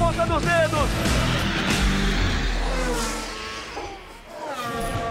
ponta dos dedos.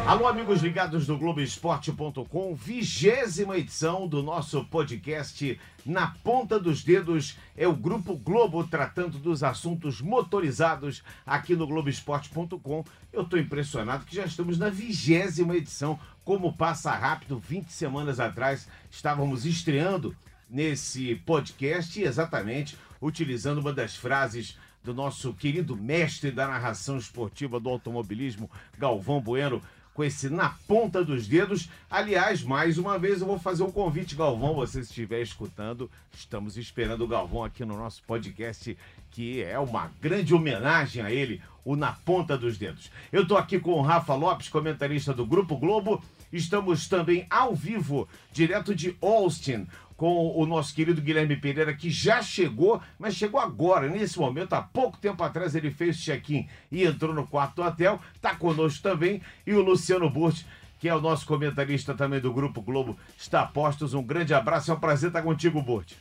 Alô, amigos ligados do Globoesporte.com, vigésima edição do nosso podcast Na Ponta dos Dedos. É o Grupo Globo tratando dos assuntos motorizados aqui no Globoesporte.com. Eu estou impressionado que já estamos na vigésima edição. Como passa rápido, 20 semanas atrás estávamos estreando nesse podcast exatamente utilizando uma das frases do nosso querido mestre da narração esportiva do automobilismo, Galvão Bueno com esse na ponta dos dedos. Aliás, mais uma vez eu vou fazer um convite, Galvão, você estiver escutando, estamos esperando o Galvão aqui no nosso podcast, que é uma grande homenagem a ele, o Na Ponta dos Dedos. Eu estou aqui com o Rafa Lopes, comentarista do Grupo Globo. Estamos também ao vivo, direto de Austin, com o nosso querido Guilherme Pereira, que já chegou, mas chegou agora, nesse momento, há pouco tempo atrás ele fez check-in e entrou no quarto do hotel, está conosco também, e o Luciano Burti, que é o nosso comentarista também do Grupo Globo, está a postos. Um grande abraço, é um prazer estar contigo, Burti.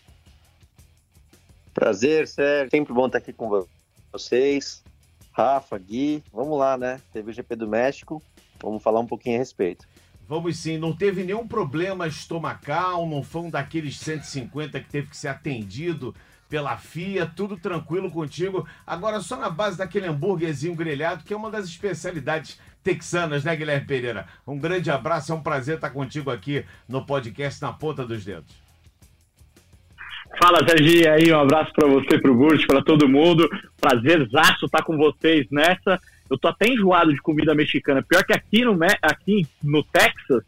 Prazer, Sérgio, sempre bom estar aqui com vocês. Rafa, Gui, vamos lá, né? Teve o GP do México, vamos falar um pouquinho a respeito. Vamos sim, não teve nenhum problema estomacal, não foi um daqueles 150 que teve que ser atendido pela FIA, tudo tranquilo contigo. Agora só na base daquele hambúrguerzinho grelhado, que é uma das especialidades texanas, né, Guilherme Pereira? Um grande abraço, é um prazer estar contigo aqui no podcast Na Ponta dos Dedos. Fala, Serginho, aí um abraço para você, para o Burt, para todo mundo. Prazerzaço estar com vocês nessa. Eu tô até enjoado de comida mexicana. Pior que aqui no, aqui no Texas,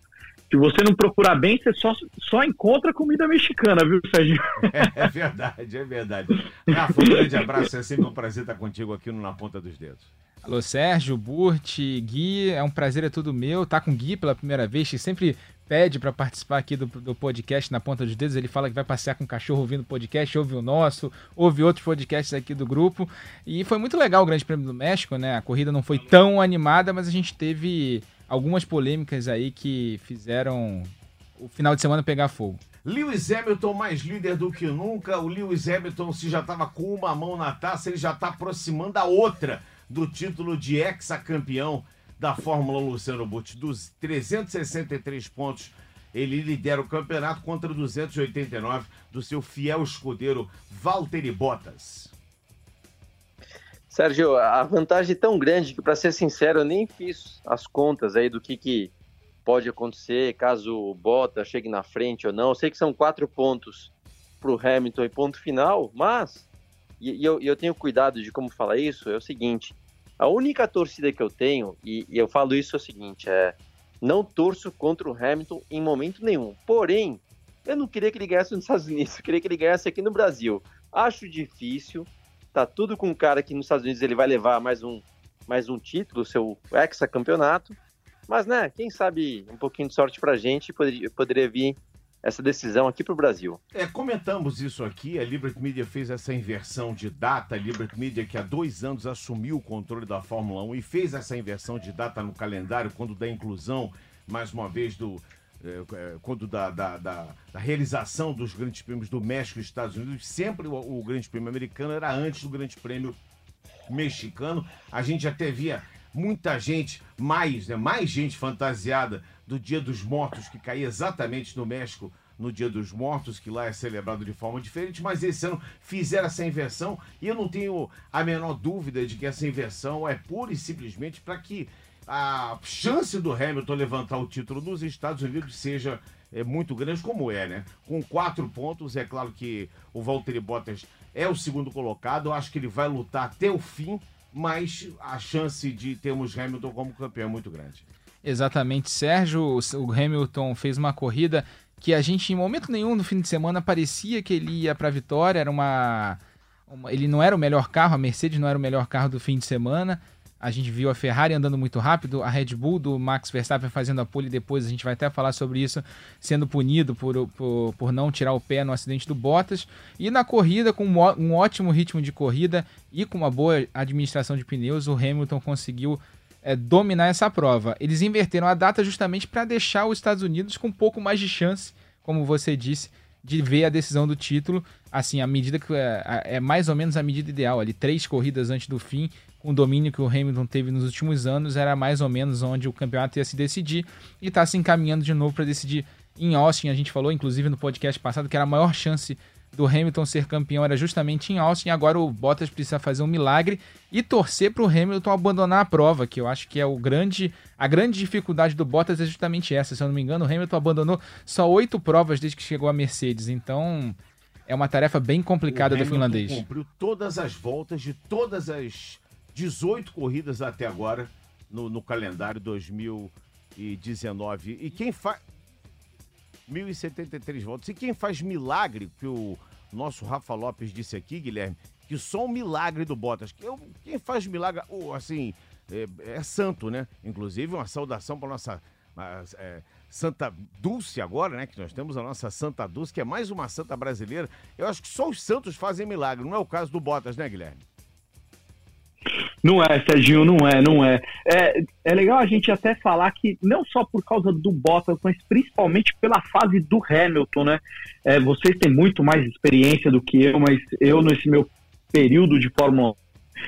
se você não procurar bem, você só, só encontra comida mexicana, viu, Sérgio? É, é verdade, é verdade. Rafa, um grande abraço. É sempre um prazer estar contigo aqui no Na Ponta dos Dedos. Alô, Sérgio, Burt, Gui, é um prazer, é tudo meu. Tá com o Gui pela primeira vez, que sempre pede para participar aqui do, do podcast na ponta dos dedos. Ele fala que vai passear com o cachorro ouvindo o podcast, ouve o nosso, ouve outros podcasts aqui do grupo. E foi muito legal o Grande Prêmio do México, né? A corrida não foi tão animada, mas a gente teve algumas polêmicas aí que fizeram o final de semana pegar fogo. Lewis Hamilton mais líder do que nunca. O Lewis Hamilton, se já estava com uma mão na taça, ele já está aproximando a outra do título de ex-campeão da Fórmula Luciano Butti. Dos 363 pontos, ele lidera o campeonato contra 289 do seu fiel escudeiro Valtteri Bottas. Sérgio, a vantagem é tão grande que, para ser sincero, eu nem fiz as contas aí do que, que pode acontecer caso o Bottas chegue na frente ou não. Eu sei que são quatro pontos para o Hamilton e ponto final, mas, e, e eu, eu tenho cuidado de como falar isso, é o seguinte: a única torcida que eu tenho, e, e eu falo isso é o seguinte, é não torço contra o Hamilton em momento nenhum. Porém, eu não queria que ele ganhasse nos Estados Unidos, eu queria que ele ganhasse aqui no Brasil. Acho difícil, tá tudo com o cara que nos Estados Unidos ele vai levar mais um, mais um título, seu ex-campeonato. Mas, né, quem sabe um pouquinho de sorte pra gente poderia, poderia vir essa decisão aqui para o Brasil. É, comentamos isso aqui, a Liberty Media fez essa inversão de data, a Liberty Media que há dois anos assumiu o controle da Fórmula 1 e fez essa inversão de data no calendário, quando da inclusão, mais uma vez, do, é, é quando da, da, da, da, realização dos grandes prêmios do México e Estados Unidos, sempre o, o grande prêmio americano era antes do grande prêmio mexicano. A gente até via muita gente, mais, né, mais gente fantasiada do Dia dos Mortos, que caía exatamente no México, no Dia dos Mortos, que lá é celebrado de forma diferente, mas esse ano fizeram essa inversão e eu não tenho a menor dúvida de que essa inversão é pura e simplesmente para que a chance do Hamilton levantar o título nos Estados Unidos seja é, muito grande, como é, né? Com quatro pontos, é claro que o Valtteri Bottas é o segundo colocado, eu acho que ele vai lutar até o fim, mas a chance de termos Hamilton como campeão é muito grande. Exatamente, Sérgio. O Hamilton fez uma corrida que a gente, em momento nenhum no fim de semana, parecia que ele ia para a vitória. Era uma, uma, Ele não era o melhor carro, a Mercedes não era o melhor carro do fim de semana. A gente viu a Ferrari andando muito rápido, a Red Bull do Max Verstappen fazendo a pole depois, a gente vai até falar sobre isso, sendo punido por, por, por não tirar o pé no acidente do Bottas. E na corrida, com um ótimo ritmo de corrida e com uma boa administração de pneus, o Hamilton conseguiu é, dominar essa prova. Eles inverteram a data justamente para deixar os Estados Unidos com um pouco mais de chance, como você disse, de ver a decisão do título, assim, a medida que é, é mais ou menos a medida ideal, ali três corridas antes do fim, com o domínio que o Hamilton teve nos últimos anos, era mais ou menos onde o campeonato ia se decidir e está se encaminhando de novo para decidir em Austin. A gente falou, inclusive, no podcast passado, que era a maior chance do Hamilton ser campeão era justamente em Austin. Agora o Bottas precisa fazer um milagre e torcer para o Hamilton abandonar a prova, que eu acho que é o grande, a grande dificuldade do Bottas é justamente essa. Se eu não me engano, o Hamilton abandonou só oito provas desde que chegou a Mercedes. Então é uma tarefa bem complicada do finlandês. cumpriu todas as voltas de todas as 18 corridas até agora no, no calendário 2019. E quem faz 1.073 votos. E quem faz milagre, que o nosso Rafa Lopes disse aqui, Guilherme, que só um milagre do Bottas. Que eu, quem faz milagre, oh, assim, é, é, santo, né? Inclusive, uma saudação para nossa é, Santa Dulce agora, né? Que nós temos a nossa Santa Dulce, que é mais uma santa brasileira. Eu acho que só os santos fazem milagre. Não é o caso do Bottas, né, Guilherme? Não é, Serginho, não é, não é. é. É legal a gente até falar que não só por causa do Bottas, mas principalmente pela fase do Hamilton, né? É, vocês têm muito mais experiência do que eu, mas eu, nesse meu período de Fórmula 1,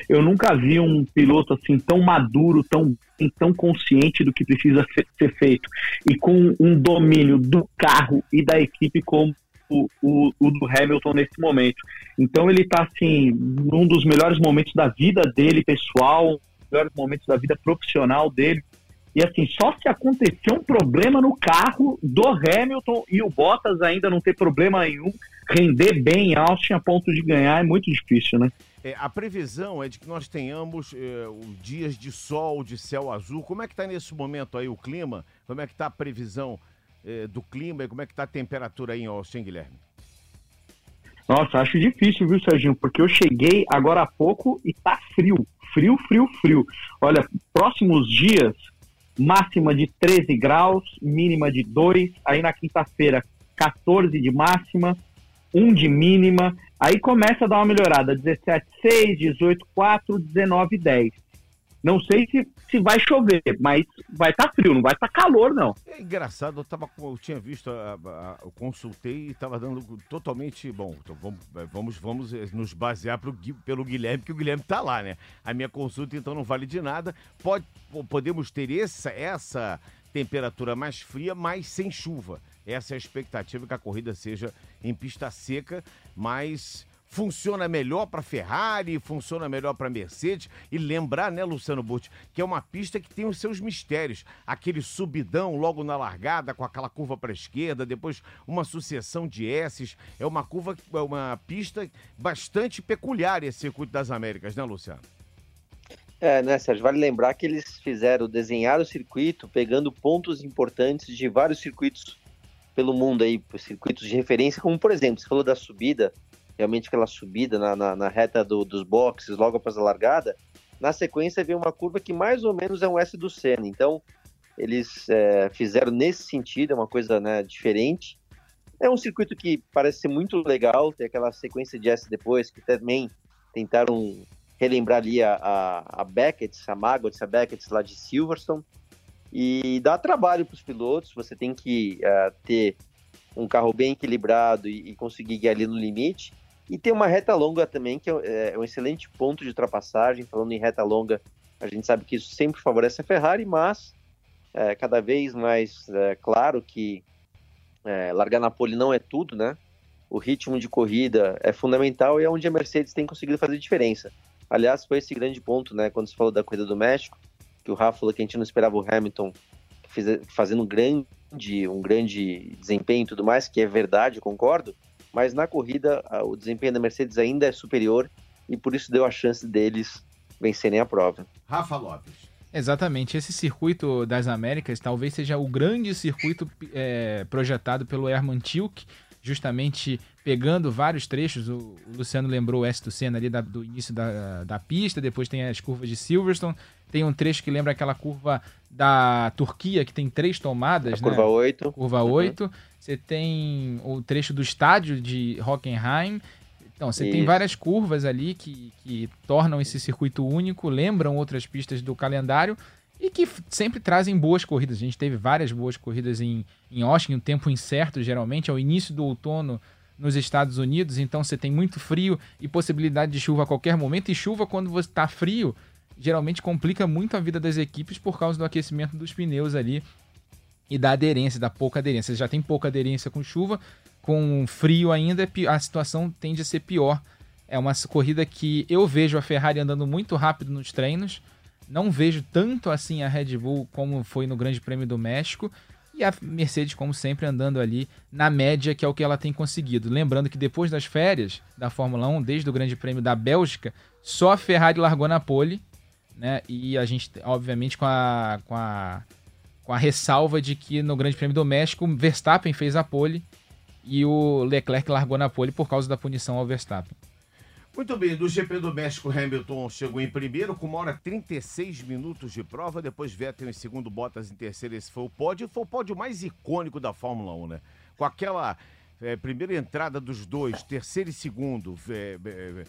eu nunca vi um piloto assim tão maduro, tão, tão consciente do que precisa ser feito e com um domínio do carro e da equipe como o, o, o, do Hamilton nesse momento. Então ele está assim, num dos melhores momentos da vida dele, pessoal, melhores momentos da vida profissional dele. E assim, só se acontecer um problema no carro do Hamilton e o Bottas ainda não ter problema nenhum, render bem em Austin a ponto de ganhar é muito difícil, né? É, a previsão é de que nós tenhamos é, dias de sol, de céu azul. Como é que está nesse momento aí o clima? Como é que está a previsão eh, do clima e como é que está a temperatura aí em Austin, Guilherme? Nossa, acho difícil, viu, Serginho? Porque eu cheguei agora há pouco e tá frio. Frio, frio, frio. Olha, próximos dias, máxima de 13 graus, mínima de 2. Aí na quinta-feira, 14 de máxima, 1 de mínima. Aí começa a dar uma melhorada: 17, 6, 18, 4, 19, 10. Não sei se, se vai chover, mas vai estar tá frio, não vai estar tá calor, não. É engraçado, eu, tava, eu tinha visto, eu consultei e estava dando totalmente. Bom, então vamos, vamos, vamos eh, nos basear pro, pelo Guilherme, que o Guilherme está lá, né? A minha consulta então não vale de nada. Pode, podemos ter essa, essa temperatura mais fria, mas sem chuva. Essa é a expectativa que a corrida seja em pista seca, mas funciona melhor para Ferrari, funciona melhor para Mercedes. E lembrar, né, Luciano Burti, que é uma pista que tem os seus mistérios. Aquele subidão logo na largada, com aquela curva para a esquerda, depois uma sucessão de S's. É uma curva, é uma pista bastante peculiar esse circuito das Américas, né, Luciano? É, né, Sérgio? Vale lembrar que eles fizeram, desenhar o circuito pegando pontos importantes de vários circuitos pelo mundo aí, circuitos de referência, como por exemplo, você falou da subida realmente aquela subida na, na, na reta do, dos boxes, logo após a largada, na sequência vem uma curva que mais ou menos é um S do Senna. Então, eles é, fizeram nesse sentido, é uma coisa né, diferente. É um circuito que parece ser muito legal, tem aquela sequência de S depois, que também tentaram relembrar ali a, a, a Beckett, a Maggots, a Beckett lá de Silverstone. E dá trabalho para os pilotos, você tem que uh, ter um carro bem equilibrado e, e conseguir ir ali no limite. E tem uma reta longa também, que é, é um excelente ponto de ultrapassagem. Falando em reta longa, a gente sabe que isso sempre favorece a Ferrari, mas é cada vez mais é, claro que é, largar na pole não é tudo, né? O ritmo de corrida é fundamental e é onde a Mercedes tem conseguido fazer diferença. Aliás, foi esse grande ponto, né? Quando se falou da corrida do México, que o Rafa falou que a gente não esperava o Hamilton fazendo um grande, um grande desempenho e tudo mais, que é verdade, concordo mas na corrida o desempenho da Mercedes ainda é superior e por isso deu a chance deles vencerem a prova. Rafa Lopes. Exatamente, esse circuito das Américas talvez seja o grande circuito é, projetado pelo Herman Tilke, justamente pegando vários trechos. O, Luciano lembrou o S do Senna ali da, do início da, da pista, depois tem as curvas de Silverstone, tem um trecho que lembra aquela curva da Turquia, que tem três tomadas. A curva né? 8. Curva 8. Uhum. Você tem o trecho do estádio de Hockenheim. Então, você Isso. tem várias curvas ali que, que tornam esse circuito único, lembram outras pistas do calendário. e que sempre trazem boas corridas. A gente teve várias boas corridas em, em Austin, um tempo incerto, geralmente, ao início do outono nos Estados Unidos, então você tem muito frio e possibilidade de chuva a qualquer momento, e chuva quando você está frio, geralmente complica muito a vida das equipes por causa do aquecimento dos pneus ali e da aderência, da pouca aderência. Você já tem pouca aderência com chuva, com frio ainda, é a situação tende a ser pior. É uma corrida que eu vejo a Ferrari andando muito rápido nos treinos, não vejo tanto assim a Red Bull como foi no Grande Prêmio do México. E a Mercedes, como sempre, andando ali na média, que é o que ela tem conseguido. Lembrando que depois das férias da Fórmula 1, desde o Grande Prêmio da Bélgica, só a Ferrari largou na pole. Né? E a gente, obviamente, com a, com a, com a ressalva de que no Grande Prêmio do México, Verstappen fez a pole e o Leclerc largou na pole por causa da punição ao Verstappen. Muito bem, do GP do México, Hamilton chegou em primeiro com uma hora 36 minutos de prova, depois Vettel em segundo, Bottas em terceiro, esse foi o pódio, foi o pódio mais icônico da Fórmula 1, né? Com aquela é, primeira entrada dos dois, terceiro e segundo, é, é,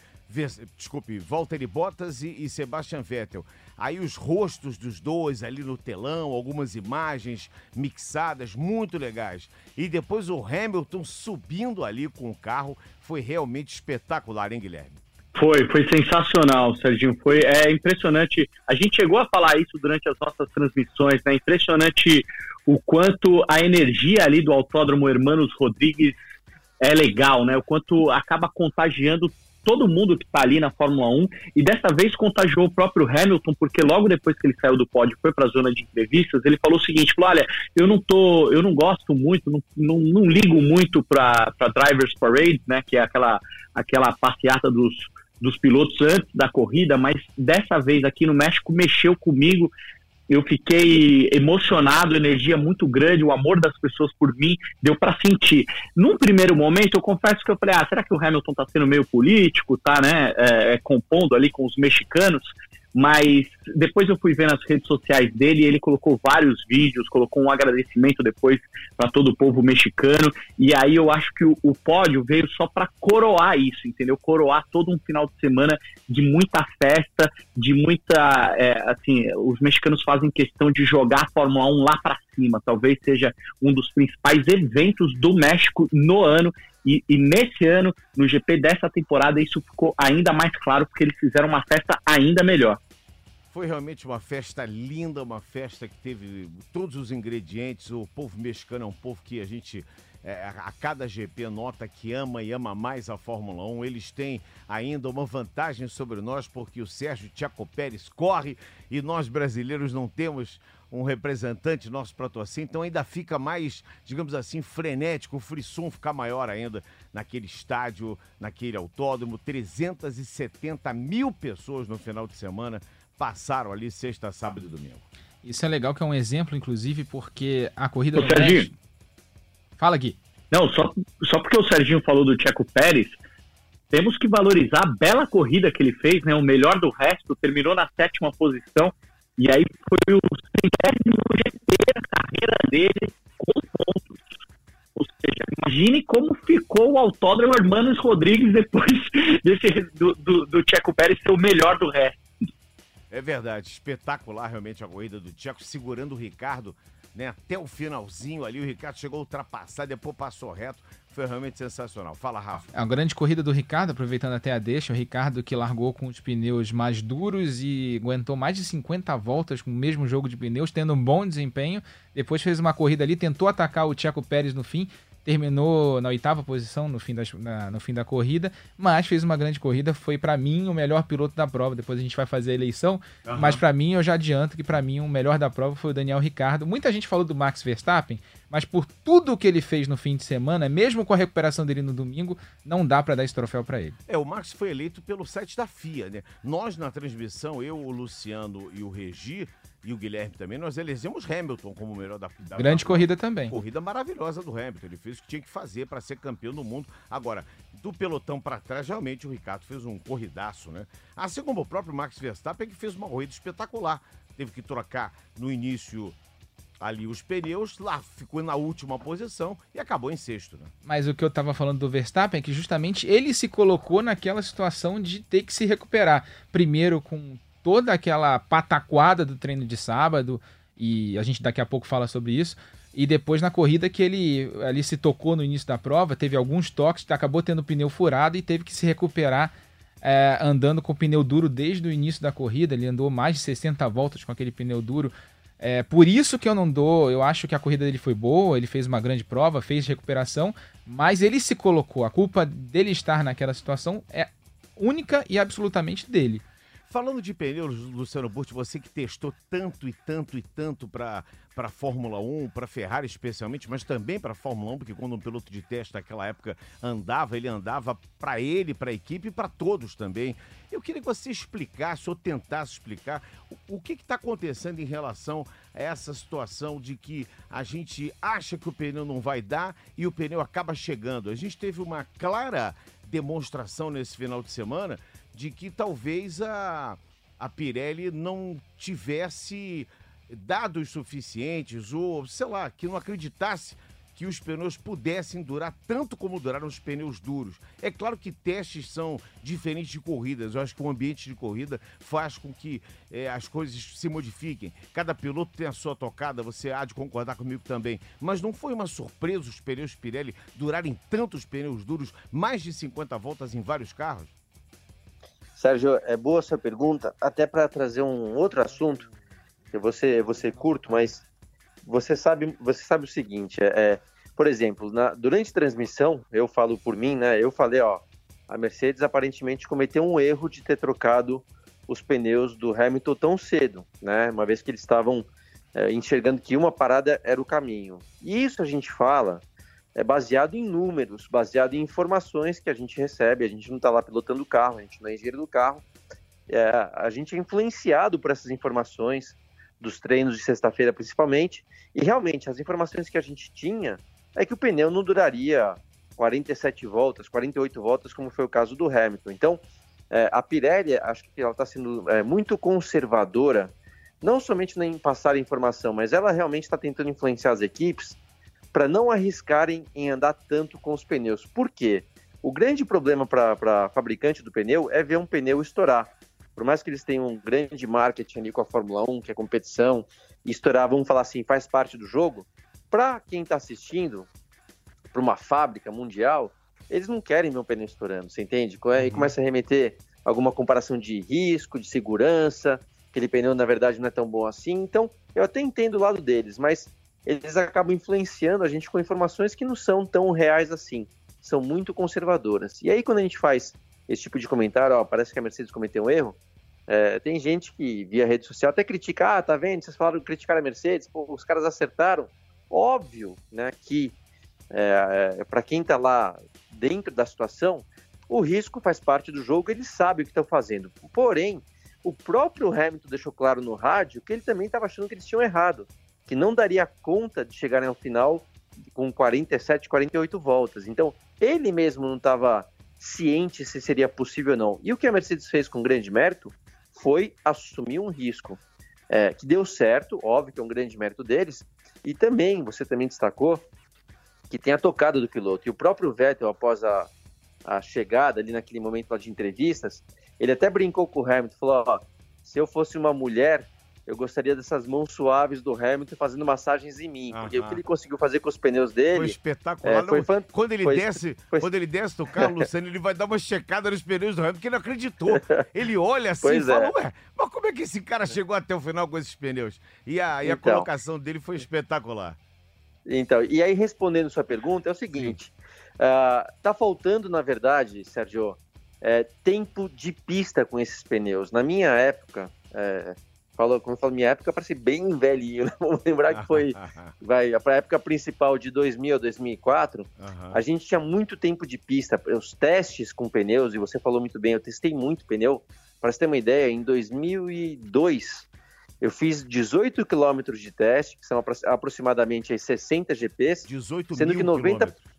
desculpe, Valtteri Bottas e, e Sebastian Vettel. Aí os rostos dos dois ali no telão, algumas imagens mixadas, muito legais. E depois o Hamilton subindo ali com o carro, foi realmente espetacular, hein, Guilherme? Foi, foi sensacional, Serginho. Foi é impressionante. A gente chegou a falar isso durante as nossas transmissões, né? Impressionante o quanto a energia ali do Autódromo Hermanos Rodrigues é legal, né? O quanto acaba contagiando todo mundo que está ali na Fórmula 1 e dessa vez contagiou o próprio Hamilton, porque logo depois que ele saiu do pódio foi para a zona de entrevistas, ele falou o seguinte, falou, olha, eu não tô, eu não gosto muito, não, não, não ligo muito para Drivers Parade, né, que é aquela, aquela passeata dos, dos pilotos antes da corrida, mas dessa vez aqui no México mexeu comigo, eu fiquei emocionado, energia muito grande, o amor das pessoas por mim, deu para sentir. Num primeiro momento, eu confesso que eu falei, ah, será que o Hamilton tá sendo meio político, tá, né, é, é compondo ali com os mexicanos? Mas depois eu fui ver nas redes sociais dele ele colocou vários vídeos, colocou um agradecimento depois para todo o povo mexicano. E aí eu acho que o, o pódio veio só para coroar isso, entendeu? Coroar todo um final de semana de muita festa, de muita, é, assim, os mexicanos fazem questão de jogar a Fórmula 1 lá para cima, talvez seja um dos principais eventos do México no ano e, e, nesse ano, no GP dessa temporada, isso ficou ainda mais claro, porque eles fizeram uma festa ainda melhor. Foi realmente uma festa linda, uma festa que teve todos os ingredientes. O povo mexicano é um povo que a gente, é, a cada GP, nota que ama e ama mais a Fórmula 1. Eles têm ainda uma vantagem sobre nós, porque o Sérgio Tchaco Pérez corre e nós brasileiros não temos um representante nosso para torcer, então ainda fica mais, digamos assim, frenético, o frisson fica maior ainda naquele estádio, naquele autódromo. 370 mil pessoas no final de semana passaram ali sexta, sábado e domingo. Isso é legal, que é um exemplo, inclusive, porque a corrida do Serginho. Fala aqui. Não, só, só porque o Serginho falou do Tcheco Pérez, temos que valorizar a bela corrida que ele fez, né? O melhor do resto, terminou na sétima posição e aí foi o centésimo GP da carreira dele com pontos. Ou seja, imagine como ficou o Autódromo Hermanos Rodrigues depois desse, do, do, do Checo Pérez ser o melhor do resto. É verdade, espetacular realmente a corrida do Checo, segurando o Ricardo né, até o finalzinho ali. O Ricardo chegou a ultrapassar, depois passou reto. Foi realmente sensacional. Fala, Rafa. É a grande corrida do Ricardo, aproveitando até a deixa. O Ricardo que largou com os pneus mais duros e aguentou mais de 50 voltas com o mesmo jogo de pneus, tendo um bom desempenho. Depois fez uma corrida ali, tentou atacar o Tcheco Pérez no fim, terminou na oitava posição no fim, das, na, no fim da corrida, mas fez uma grande corrida. Foi para mim o melhor piloto da prova. Depois a gente vai fazer a eleição, uhum. mas para mim eu já adianto que para mim o melhor da prova foi o Daniel Ricardo. Muita gente falou do Max Verstappen, mas por tudo que ele fez no fim de semana, mesmo com a recuperação dele no domingo, não dá para dar esse troféu para ele. É, o Max foi eleito pelo site da FIA, né? Nós na transmissão, eu, o Luciano e o Regi, e o Guilherme também, nós elegemos Hamilton como o melhor da, da Grande da, corrida também. Corrida maravilhosa do Hamilton. Ele fez o que tinha que fazer para ser campeão do mundo. Agora, do pelotão para trás, realmente o Ricardo fez um corridaço, né? Assim como o próprio Max Verstappen, que fez uma corrida espetacular. Teve que trocar no início ali os pneus, lá ficou na última posição e acabou em sexto. Né? Mas o que eu estava falando do Verstappen é que justamente ele se colocou naquela situação de ter que se recuperar. Primeiro com toda aquela pataquada do treino de sábado, e a gente daqui a pouco fala sobre isso. E depois na corrida que ele ali se tocou no início da prova, teve alguns toques, acabou tendo o pneu furado e teve que se recuperar é, andando com o pneu duro desde o início da corrida. Ele andou mais de 60 voltas com aquele pneu duro. É, por isso que eu não dou, eu acho que a corrida dele foi boa, ele fez uma grande prova, fez recuperação, mas ele se colocou. A culpa dele estar naquela situação é única e absolutamente dele. Falando de pneus, Luciano Burti, você que testou tanto e tanto e tanto para a Fórmula 1, para Ferrari especialmente, mas também para Fórmula 1, porque quando um piloto de teste naquela época andava, ele andava para ele, para a equipe e para todos também. Eu queria que você explicasse ou tentasse explicar o, o que está acontecendo em relação a essa situação de que a gente acha que o pneu não vai dar e o pneu acaba chegando. A gente teve uma clara demonstração nesse final de semana de que talvez a, a Pirelli não tivesse dados suficientes ou, sei lá, que não acreditasse que os pneus pudessem durar tanto como duraram os pneus duros. É claro que testes são diferentes de corridas. Eu acho que o ambiente de corrida faz com que é, as coisas se modifiquem. Cada piloto tem a sua tocada, você há de concordar comigo também. Mas não foi uma surpresa os pneus Pirelli durarem tantos pneus duros, mais de 50 voltas em vários carros? Sérgio, é boa essa pergunta, até para trazer um outro assunto que você você curto, mas você sabe você sabe o seguinte, é, é por exemplo, na, durante a transmissão, eu falo por mim, né? Eu falei, ó, a Mercedes aparentemente cometeu um erro de ter trocado os pneus do Hamilton tão cedo, né? Uma vez que eles estavam é, enxergando que uma parada era o caminho. E isso a gente fala é baseado em números, baseado em informações que a gente recebe. A gente não está lá pilotando o carro, a gente não é engenheiro do carro. É, a gente é influenciado por essas informações dos treinos de sexta-feira, principalmente. E realmente, as informações que a gente tinha é que o pneu não duraria 47 voltas, 48 voltas, como foi o caso do Hamilton. Então, é, a Pirelli, acho que ela está sendo é, muito conservadora, não somente em passar informação, mas ela realmente está tentando influenciar as equipes para não arriscarem em andar tanto com os pneus. Por quê? O grande problema para fabricante do pneu é ver um pneu estourar. Por mais que eles tenham um grande marketing ali com a Fórmula 1, que é competição, e estourar, vamos falar assim, faz parte do jogo, para quem está assistindo, para uma fábrica mundial, eles não querem ver um pneu estourando, você entende? E uhum. começa a remeter alguma comparação de risco, de segurança, aquele pneu na verdade não é tão bom assim. Então, eu até entendo o lado deles, mas eles acabam influenciando a gente com informações que não são tão reais assim, são muito conservadoras. E aí, quando a gente faz esse tipo de comentário, ó, parece que a Mercedes cometeu um erro, é, tem gente que via rede social até critica, ah, tá vendo, vocês falaram criticar a Mercedes, pô, os caras acertaram. Óbvio, né, que é, é, para quem está lá dentro da situação, o risco faz parte do jogo, eles sabem o que estão fazendo. Porém, o próprio Hamilton deixou claro no rádio que ele também estava achando que eles tinham errado que não daria conta de chegarem ao final com 47, 48 voltas. Então, ele mesmo não estava ciente se seria possível ou não. E o que a Mercedes fez com grande mérito foi assumir um risco. É, que deu certo, óbvio que é um grande mérito deles, e também, você também destacou, que tem a tocada do piloto. E o próprio Vettel, após a, a chegada ali naquele momento lá de entrevistas, ele até brincou com o Hamilton, falou, ó, se eu fosse uma mulher, eu gostaria dessas mãos suaves do Hamilton fazendo massagens em mim. Porque o que ele conseguiu fazer com os pneus dele. Foi espetacular. É, foi fan... Quando ele foi... desce, foi... quando ele desce do carro, Luciano, ele vai dar uma checada nos pneus do Hamilton, porque ele não acreditou. Ele olha assim pois e fala, é. ué, mas como é que esse cara chegou até o final com esses pneus? E a, e a então, colocação dele foi espetacular. Então, e aí respondendo sua pergunta, é o seguinte: uh, tá faltando, na verdade, Sérgio, é, tempo de pista com esses pneus. Na minha época, é, falou, quando eu falo minha época, parece bem velhinho, né? Vamos lembrar que foi, vai, a época principal de 2000 a 2004, uhum. a gente tinha muito tempo de pista, os testes com pneus, e você falou muito bem, eu testei muito pneu, para você ter uma ideia, em 2002, eu fiz 18 quilômetros de teste, que são aproximadamente 60 GPs, 18 sendo que 90 quilômetros.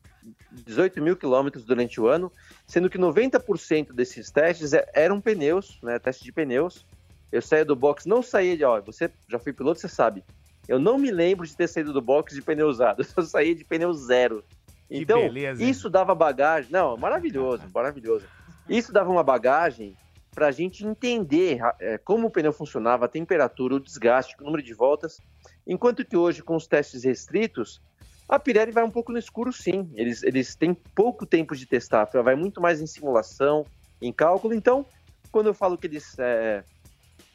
18 mil quilômetros durante o ano, sendo que 90% desses testes é, eram pneus, né, teste de pneus, eu saía do box, não saía de, ó, você já foi piloto, você sabe. Eu não me lembro de ter saído do box de pneu usado, eu saía de pneu zero. Então, beleza, isso dava bagagem, não, maravilhoso, maravilhoso. Isso dava uma bagagem para a gente entender é, como o pneu funcionava, a temperatura, o desgaste, o número de voltas. Enquanto que hoje, com os testes restritos, a Pirelli vai um pouco no escuro, sim. Eles, eles têm pouco tempo de testar, vai muito mais em simulação, em cálculo. Então, quando eu falo que eles é,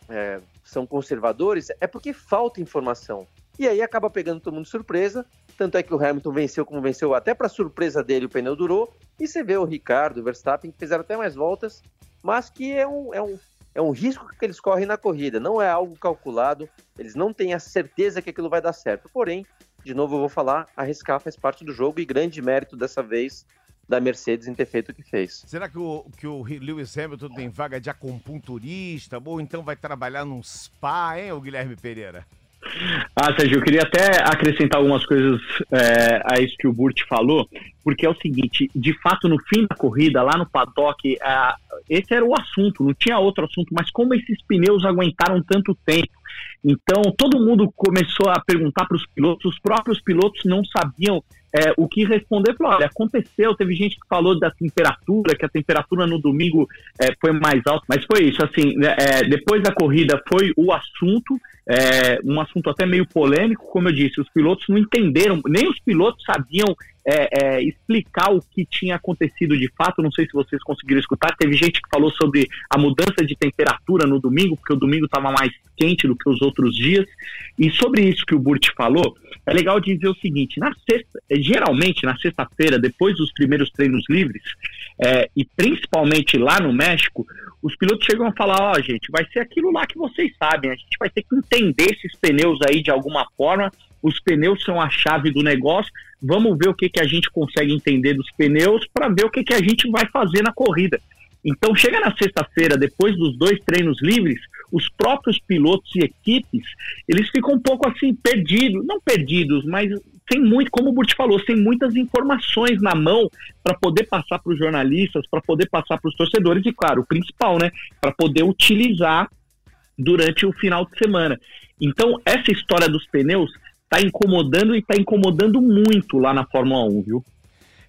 é, são conservadores, é porque falta informação. E aí acaba pegando todo mundo de surpresa. Tanto é que o Hamilton venceu como venceu, até para surpresa dele, o pneu durou. E você vê o Ricardo, o Verstappen, que fizeram até mais voltas, mas que é um, é um, é um risco que eles correm na corrida, não é algo calculado, eles não têm a certeza que aquilo vai dar certo. Porém, de novo eu vou falar, arriscar faz parte do jogo e grande mérito dessa vez da Mercedes em ter feito o que fez. Será que o, que o Lewis Hamilton tem vaga de acupunturista ou então vai trabalhar num spa, hein, o Guilherme Pereira? Ah, Sérgio, eu queria até acrescentar algumas coisas é, a isso que o Burt falou, porque é o seguinte, de fato, no fim da corrida, lá no paddock, é, esse era o assunto, não tinha outro assunto, mas como esses pneus aguentaram tanto tempo? Então, todo mundo começou a perguntar para os pilotos, os próprios pilotos não sabiam é, o que responder. Falou, olha, aconteceu, teve gente que falou da temperatura, que a temperatura no domingo é, foi mais alta, mas foi isso, assim, né, é, depois da corrida foi o assunto, é, um assunto até meio polêmico, como eu disse, os pilotos não entenderam, nem os pilotos sabiam é, é, explicar o que tinha acontecido de fato. Não sei se vocês conseguiram escutar. Teve gente que falou sobre a mudança de temperatura no domingo, porque o domingo estava mais quente do que os outros dias. E sobre isso que o Burt falou, é legal dizer o seguinte: na sexta, geralmente na sexta-feira, depois dos primeiros treinos livres, é, e principalmente lá no México, os pilotos chegam a falar: ó, oh, gente, vai ser aquilo lá que vocês sabem, a gente vai ter que entender esses pneus aí de alguma forma os pneus são a chave do negócio. Vamos ver o que, que a gente consegue entender dos pneus para ver o que, que a gente vai fazer na corrida. Então, chega na sexta-feira, depois dos dois treinos livres, os próprios pilotos e equipes, eles ficam um pouco assim, perdidos, não perdidos, mas sem muito, como o Burt falou, sem muitas informações na mão para poder passar para os jornalistas, para poder passar para os torcedores e, claro, o principal, né, para poder utilizar durante o final de semana. Então, essa história dos pneus tá incomodando e tá incomodando muito lá na Fórmula 1, viu?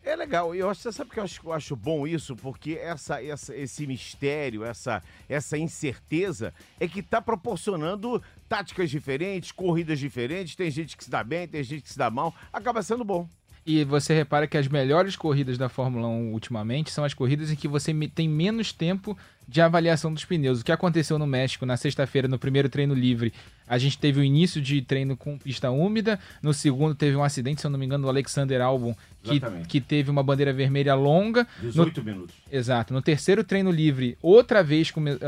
É legal, eu acho, você sabe que eu acho, eu acho bom isso, porque essa, essa, esse mistério, essa, essa incerteza é que está proporcionando táticas diferentes, corridas diferentes, tem gente que se dá bem, tem gente que se dá mal, acaba sendo bom. E você repara que as melhores corridas da Fórmula 1 ultimamente são as corridas em que você tem menos tempo de avaliação dos pneus. O que aconteceu no México na sexta-feira, no primeiro treino livre, a gente teve o início de treino com pista úmida, no segundo teve um acidente, se eu não me engano, do Alexander Albon, que, que teve uma bandeira vermelha longa. 18 no, minutos. Exato. No terceiro treino livre, outra vez come, uh,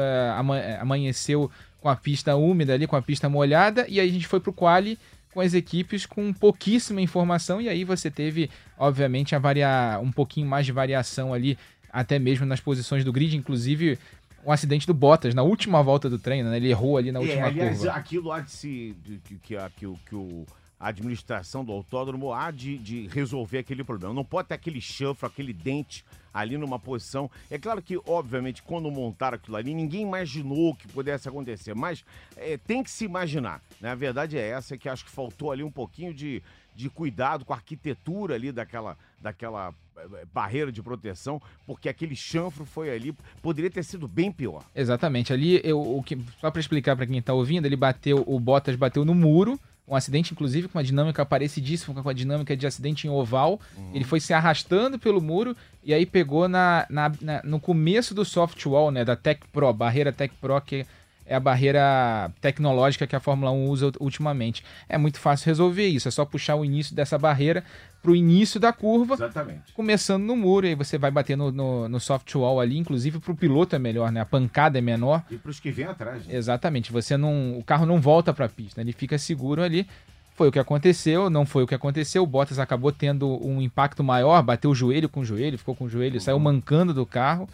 amanheceu com a pista úmida ali, com a pista molhada, e aí a gente foi pro quali com as equipes com pouquíssima informação e aí você teve, obviamente, a variar um pouquinho mais de variação ali, até mesmo nas posições do grid, inclusive um acidente do Bottas na última volta do treino, né? Ele errou ali na é, última aliás, curva. aquilo há de se que, que, que, que o a administração do autódromo há de, de, resolver aquele problema. Não pode ter aquele chanfro, aquele dente ali numa posição. É claro que, obviamente, quando montaram aquilo ali, ninguém imaginou que pudesse acontecer, mas é, tem que se imaginar. Né? A verdade é essa, que acho que faltou ali um pouquinho de, de cuidado com a arquitetura ali daquela, daquela é, barreira de proteção, porque aquele chanfro foi ali, poderia ter sido bem pior. Exatamente. Ali, eu, o que, só para explicar para quem está ouvindo, ele bateu, o Bottas bateu no muro, um acidente, inclusive, com uma dinâmica parecidíssima com a dinâmica de acidente em oval. Uhum. Ele foi se arrastando pelo muro e aí pegou na, na, na, no começo do soft wall, né? Da Tech Pro, barreira Tech Pro, que é a barreira tecnológica que a Fórmula 1 usa ultimamente. É muito fácil resolver isso, é só puxar o início dessa barreira para o início da curva, Exatamente. começando no muro, e aí você vai bater no, no, no soft wall ali, inclusive para o piloto é melhor, né? A pancada é menor. E para os que vêm atrás. Né? Exatamente, você não, o carro não volta para a pista, ele fica seguro ali. Foi o que aconteceu, não foi o que aconteceu. O Bottas acabou tendo um impacto maior, bateu o joelho com o joelho, ficou com o joelho, uhum. saiu mancando do carro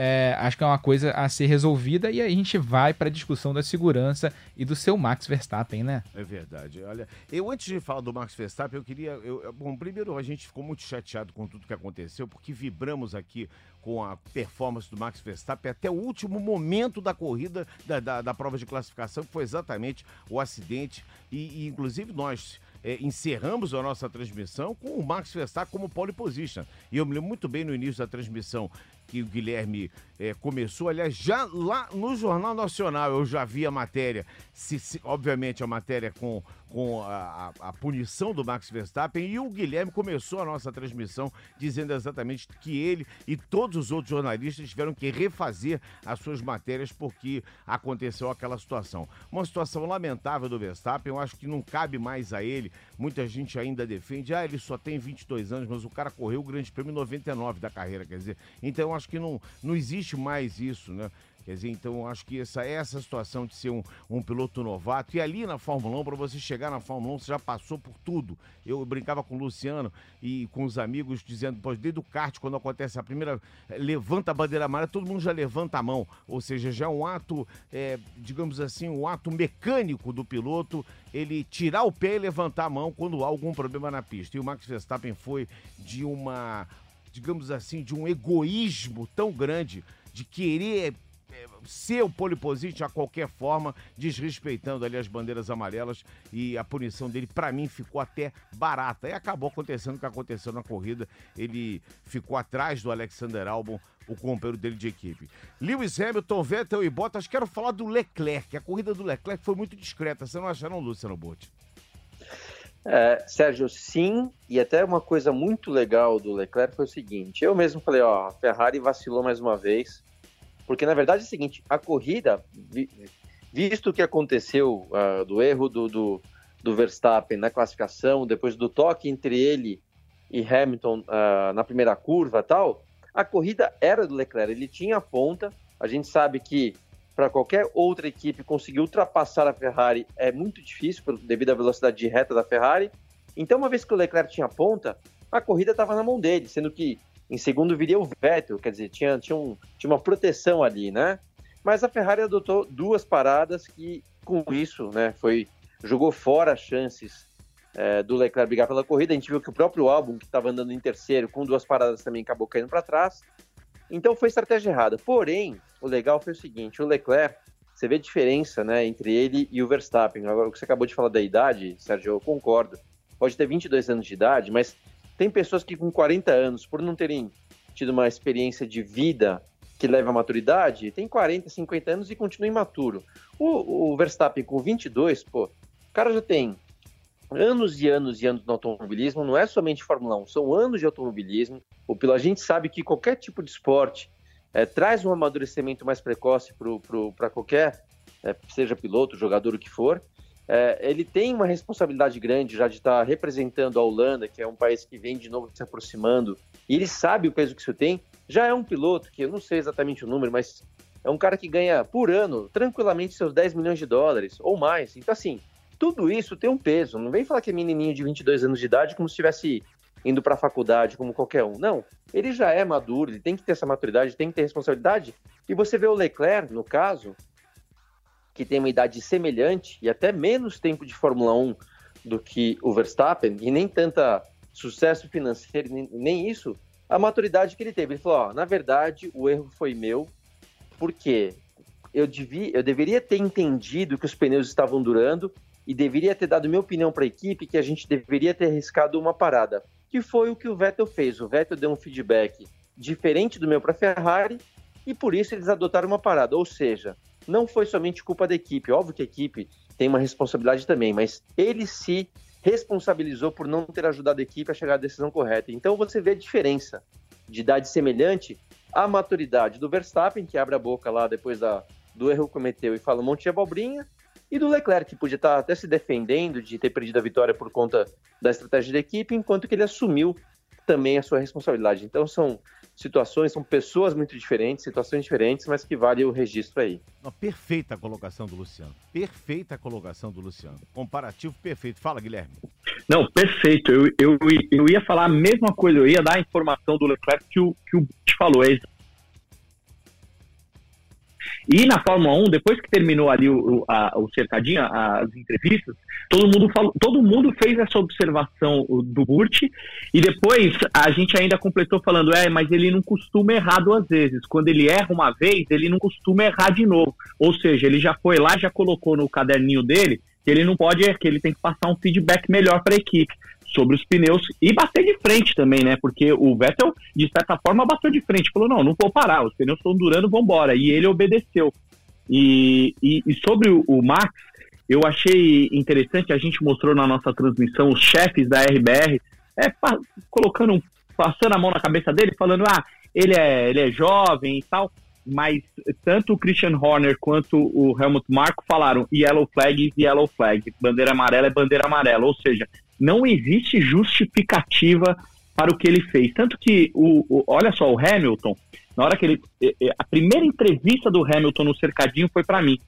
é, acho que é uma coisa a ser resolvida e aí a gente vai para a discussão da segurança e do seu Max Verstappen, né? É verdade. Olha, eu antes de falar do Max Verstappen, eu queria. Eu, bom, primeiro a gente ficou muito chateado com tudo que aconteceu, porque vibramos aqui com a performance do Max Verstappen até o último momento da corrida, da, da, da prova de classificação, que foi exatamente o acidente. E, e inclusive nós é, encerramos a nossa transmissão com o Max Verstappen como pole position. E eu me lembro muito bem no início da transmissão que o Guilherme é, começou. Aliás, já lá no Jornal Nacional eu já vi a matéria, se, se, obviamente a matéria com, com a, a, a, punição do Max Verstappen, e o Guilherme começou a nossa transmissão dizendo exatamente que ele e todos os outros jornalistas tiveram que refazer as suas matérias porque aconteceu aquela situação. Uma situação lamentável do Verstappen, eu acho que não cabe mais a ele. Muita gente ainda defende, ah, ele só tem 22 anos, mas o cara correu o Grande Prêmio 99 da carreira, quer dizer. Então acho que não, não existe mais isso, né? Quer dizer, então acho que essa, essa situação de ser um, um piloto novato, e ali na Fórmula 1, para você chegar na Fórmula 1, você já passou por tudo. Eu, brincava com o Luciano e com os amigos, dizendo, pô, desde o kart, quando acontece a primeira, levanta a bandeira amarela, todo mundo já levanta a mão. Ou seja, já é um ato, é, digamos assim, um ato mecânico do piloto, ele tirar o pé e levantar a mão quando há algum problema na pista. E o Max Verstappen foi de uma, digamos assim, de um egoísmo tão grande de querer é, ser o pole position a qualquer forma, desrespeitando ali as bandeiras amarelas e a punição dele, para mim, ficou até barata. E acabou acontecendo o que aconteceu na corrida. Ele ficou atrás do Alexander Albon, o companheiro dele de equipe. Lewis Hamilton, Vettel e Bottas. Quero falar do Leclerc. A corrida do Leclerc foi muito discreta. Você não acha, não, Luciano Botti? É, Sérgio, sim, e até uma coisa muito legal do Leclerc foi o seguinte: eu mesmo falei, ó, a Ferrari vacilou mais uma vez, porque na verdade é o seguinte: a corrida, visto o que aconteceu uh, do erro do, do, do, Verstappen na classificação, depois do toque entre ele e Hamilton uh, na primeira curva tal, a corrida era do Leclerc, ele tinha a ponta. A gente sabe que para qualquer outra equipe conseguir ultrapassar a Ferrari é muito difícil devido à velocidade de reta da Ferrari. Então, uma vez que o Leclerc tinha ponta, a corrida estava na mão dele, sendo que em segundo viria o Vettel, quer dizer, tinha, tinha, um, tinha uma proteção ali, né? Mas a Ferrari adotou duas paradas que, com isso, né, foi jogou fora as chances é, do Leclerc brigar pela corrida. A gente viu que o próprio álbum, que estava andando em terceiro, com duas paradas também acabou caindo para trás. Então foi estratégia errada. Porém, o legal foi o seguinte: o Leclerc, você vê a diferença né, entre ele e o Verstappen. Agora, o que você acabou de falar da idade, Sérgio, eu concordo. Pode ter 22 anos de idade, mas tem pessoas que com 40 anos, por não terem tido uma experiência de vida que leva à maturidade, tem 40, 50 anos e continua imaturo. O, o Verstappen com 22, pô, o cara já tem anos e anos e anos no automobilismo, não é somente Fórmula 1, são anos de automobilismo. O piloto, a gente sabe que qualquer tipo de esporte é, traz um amadurecimento mais precoce para qualquer, é, seja piloto, jogador, o que for. É, ele tem uma responsabilidade grande já de estar tá representando a Holanda, que é um país que vem de novo se aproximando, e ele sabe o peso que isso tem. Já é um piloto, que eu não sei exatamente o número, mas é um cara que ganha por ano tranquilamente seus 10 milhões de dólares ou mais. Então, assim, tudo isso tem um peso. Não vem falar que é menininho de 22 anos de idade como se estivesse indo para a faculdade como qualquer um. Não, ele já é maduro, ele tem que ter essa maturidade, tem que ter responsabilidade. E você vê o Leclerc, no caso, que tem uma idade semelhante e até menos tempo de Fórmula 1 do que o Verstappen, e nem tanta sucesso financeiro, nem, nem isso, a maturidade que ele teve. Ele falou: na verdade, o erro foi meu, porque eu, devia, eu deveria ter entendido que os pneus estavam durando e deveria ter dado minha opinião para a equipe que a gente deveria ter arriscado uma parada, que foi o que o Vettel fez. O Vettel deu um feedback diferente do meu para a Ferrari e por isso eles adotaram uma parada. Ou seja, não foi somente culpa da equipe. Óbvio que a equipe tem uma responsabilidade também, mas ele se responsabilizou por não ter ajudado a equipe a chegar à decisão correta. Então você vê a diferença de idade semelhante à maturidade do Verstappen, que abre a boca lá depois da, do erro que cometeu e fala um monte de abobrinha, e do Leclerc, que podia estar até se defendendo de ter perdido a vitória por conta da estratégia da equipe, enquanto que ele assumiu também a sua responsabilidade. Então são situações, são pessoas muito diferentes, situações diferentes, mas que vale o registro aí. Não, perfeita colocação do Luciano. Perfeita a colocação do Luciano. Comparativo perfeito. Fala, Guilherme. Não, perfeito. Eu, eu, eu ia falar a mesma coisa, eu ia dar a informação do Leclerc que o, que o te falou. É e na Fórmula 1, depois que terminou ali o, a, o cercadinho, as entrevistas, todo mundo, falou, todo mundo fez essa observação do Burt e depois a gente ainda completou falando, é, mas ele não costuma errar duas vezes. Quando ele erra uma vez, ele não costuma errar de novo. Ou seja, ele já foi lá, já colocou no caderninho dele que ele não pode, que ele tem que passar um feedback melhor para a equipe. Sobre os pneus e bater de frente também, né? Porque o Vettel, de certa forma, bateu de frente. Falou, não, não vou parar, os pneus estão durando, vamos embora. E ele obedeceu. E, e, e sobre o, Max, eu achei interessante, a gente mostrou na nossa transmissão os chefes da RBR é, colocando, passando a mão na cabeça dele, falando, ah, ele é, ele é jovem e tal, mas tanto o Christian Horner quanto o Helmut Marko falaram yellow flag yellow flag, bandeira amarela é bandeira amarela, ou seja, não existe justificativa para o que ele fez. Tanto que, o, o, olha só, o Hamilton, na hora que ele. A primeira entrevista do Hamilton no cercadinho foi para mim.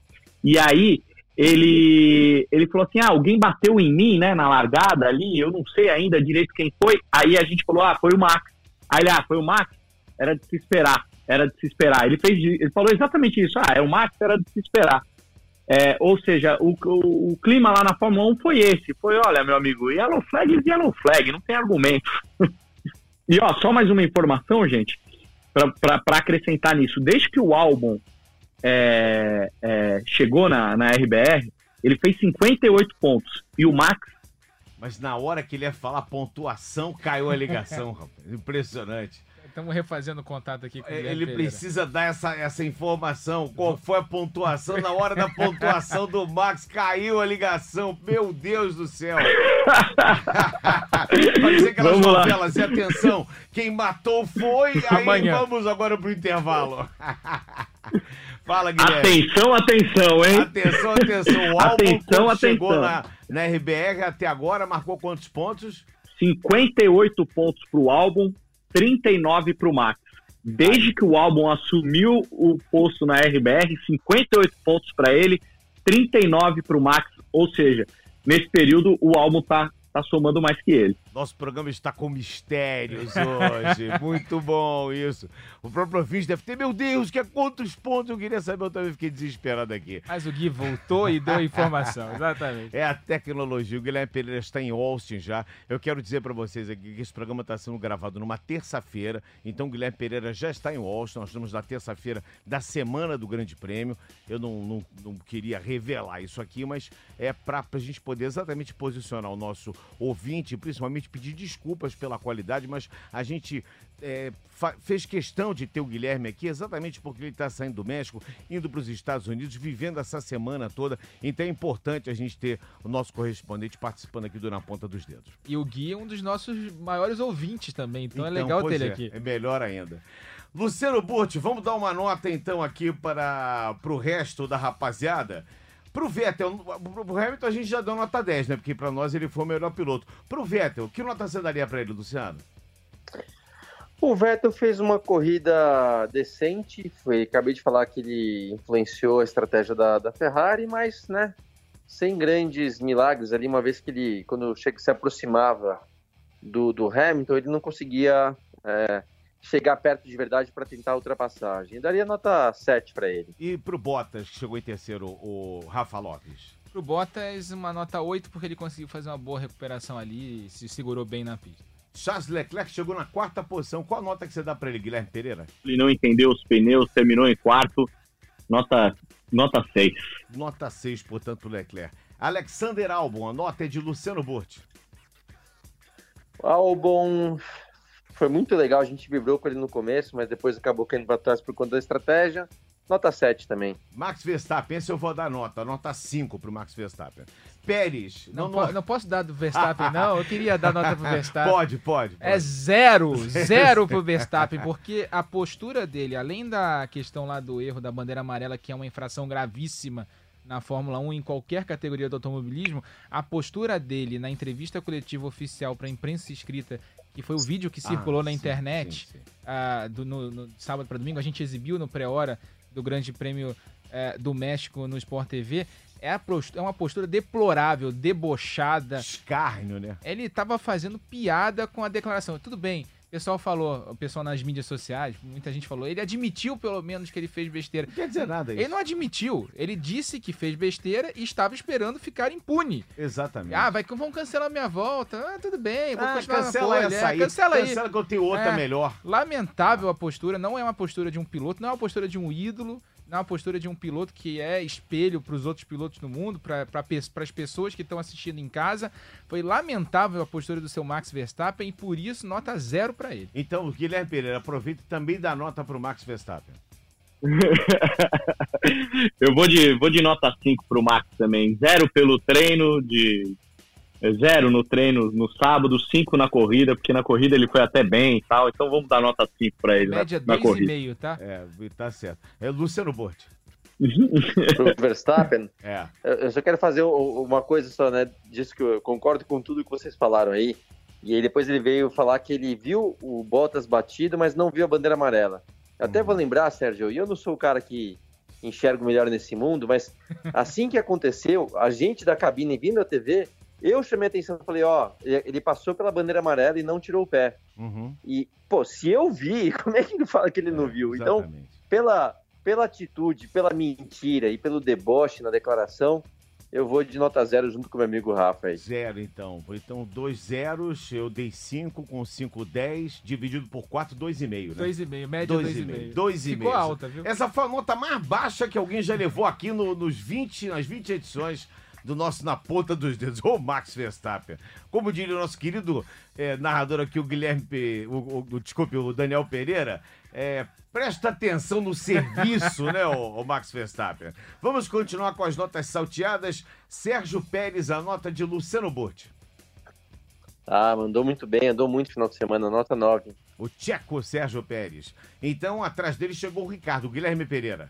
E aí, ele, ele falou assim: ah, alguém bateu em mim, né, na largada ali, eu não sei ainda direito quem foi. Aí a gente falou: ah, foi o Max. Aí ele, ah, foi o Max? Era de se esperar, era de se esperar. Ele, fez, ele falou exatamente isso: ah, é o Max, era de se esperar. É, ou seja, o, o, o, clima lá na Fórmula 1 foi esse: foi, olha, meu amigo, yellow flag is yellow flag, não tem argumento. e ó, só mais uma informação, gente, para acrescentar nisso: desde que o álbum é, é, chegou na, na RBR, ele fez 58 pontos. E o Max. Mas na hora que ele ia falar pontuação, caiu a ligação, rapaz. Impressionante. Estamos refazendo o contato aqui com o Ele precisa dar essa, essa informação. Qual foi a pontuação? Na hora da pontuação do Max, caiu a ligação. Meu Deus do céu. Parecia aquelas vamos novelas. E atenção, quem matou foi. Aí Amanhã. vamos agora pro intervalo. Fala, Guilherme. Atenção, atenção, hein? Atenção, atenção. O álbum atenção, atenção. chegou na, na RBR até agora, marcou quantos pontos? 58 pontos pro álbum, 39 pro Max. Desde que o álbum assumiu o posto na RBR, 58 pontos para ele, 39 pro Max, ou seja, nesse período o álbum tá tá somando mais que ele. Nosso programa está com mistérios hoje. Muito bom isso. O próprio ouvinte deve ter, meu Deus, que é quantos pontos eu queria saber, eu também fiquei desesperado aqui. Mas o Gui voltou e deu informação, exatamente. É a tecnologia. O Guilherme Pereira está em Austin já. Eu quero dizer para vocês aqui que esse programa está sendo gravado numa terça-feira. Então o Guilherme Pereira já está em Austin. Nós estamos na terça-feira da semana do Grande Prêmio. Eu não, não, não queria revelar isso aqui, mas é para a gente poder exatamente posicionar o nosso ouvinte, principalmente pedir desculpas pela qualidade, mas a gente é, fez questão de ter o Guilherme aqui exatamente porque ele está saindo do México, indo para os Estados Unidos, vivendo essa semana toda. Então é importante a gente ter o nosso correspondente participando aqui do Na Ponta dos Dedos. E o Gui é um dos nossos maiores ouvintes também, então, é então é legal ter ele é, aqui. É melhor ainda. Luciano Burti, vamos dar uma nota então aqui para o resto da rapaziada. Pro Vettel, pro Hamilton a gente já deu nota 10, né? Porque para nós ele foi o melhor piloto. Pro Vettel, que nota você daria para ele, Luciano? O Vettel fez uma corrida decente, foi, acabei de falar que ele influenciou a estratégia da, da Ferrari, mas, né, sem grandes milagres ali, uma vez que ele, quando chega, se aproximava do, do Hamilton, ele não conseguia é, chegar perto de verdade para tentar a ultrapassagem. Eu daria nota 7 para ele. E para o Bottas, que chegou em terceiro, o Rafa Lopes? Para o Bottas, uma nota 8, porque ele conseguiu fazer uma boa recuperação ali e se segurou bem na pista. Charles Leclerc chegou na quarta posição. Qual a nota que você dá para ele, Guilherme Pereira? Ele não entendeu os pneus, terminou em quarto. Nota, nota 6. Nota 6, portanto, Leclerc. Alexander Albon, a nota é de Luciano Burti. Albon foi muito legal, a gente vibrou com ele no começo, mas depois acabou caindo para trás por conta da estratégia. Nota 7 também. Max Verstappen, esse eu vou dar nota. Nota 5 pro Max Verstappen. Pérez. Não, não, po não posso dar do Verstappen, não. Eu queria dar nota pro Verstappen. Pode, pode. pode. É zero, zero pro Verstappen, porque a postura dele, além da questão lá do erro da bandeira amarela, que é uma infração gravíssima na Fórmula 1 em qualquer categoria do automobilismo, a postura dele na entrevista coletiva oficial para a imprensa escrita que foi o vídeo que circulou ah, na internet sim, sim. Uh, do, no, no sábado para domingo. A gente exibiu no pré-hora do Grande Prêmio uh, do México no Sport TV. É, é, uma postura deplorável, debochada. Escárnio, né? Ele estava fazendo piada com a declaração. Tudo bem, pessoal falou, o pessoal nas mídias sociais, muita gente falou, ele admitiu pelo menos que ele fez besteira. Não quer dizer nada isso. Ele não admitiu, ele disse que fez besteira e estava esperando ficar impune. Exatamente. Ah, vai que vão cancelar minha volta. Ah, tudo bem, vou ah, continuar cancela essa é, aí. Cancela aí. Cancela que eu tenho outra é, melhor. Lamentável a postura, não é uma postura de um piloto, não é uma postura de um ídolo na postura de um piloto que é espelho para os outros pilotos do mundo, para pra, as pessoas que estão assistindo em casa. Foi lamentável a postura do seu Max Verstappen e por isso nota zero para ele. Então, Guilherme Pereira, aproveita também dá nota para o Max Verstappen. eu vou de, vou de nota 5 pro Max também. Zero pelo treino, de zero no treino no sábado, 5 na corrida, porque na corrida ele foi até bem e tal. Então vamos dar nota 5 para ele Média na, na corrida. Média tá? É, tá certo. É Luciano Bort. pro Verstappen? É. Eu só quero fazer uma coisa só, né? Disso que eu concordo com tudo que vocês falaram aí. E aí depois ele veio falar que ele viu o Bottas batido, mas não viu a bandeira amarela. Eu até vou lembrar, Sérgio, e eu não sou o cara que enxergo melhor nesse mundo, mas assim que aconteceu, a gente da cabine vindo à TV, eu chamei a atenção e falei, ó, ele passou pela bandeira amarela e não tirou o pé. Uhum. E, pô, se eu vi, como é que ele fala que ele não é, viu? Então, pela, pela atitude, pela mentira e pelo deboche na declaração, eu vou de nota zero junto com meu amigo Rafa aí. Zero, então. Então, dois zeros, eu dei cinco com cinco, dez, dividido por quatro, dois e meio, né? Dois e meio, média dois, dois e meio. meio. Dois e Ficou meio. alta, viu? Essa foi a nota mais baixa que alguém já levou aqui no, nos 20, nas 20 edições do nosso Na Ponta dos Dedos, o Max Verstappen. Como diria o nosso querido é, narrador aqui, o Guilherme, o, o, desculpe, o Daniel Pereira, é, presta atenção no serviço, né, o, o, Max Verstappen. Vamos continuar com as notas salteadas. Sérgio Pérez, a nota de Luciano Burti. Ah, mandou muito bem, andou muito no final de semana, nota 9. O tcheco Sérgio Pérez. Então, atrás dele chegou o Ricardo, o Guilherme Pereira.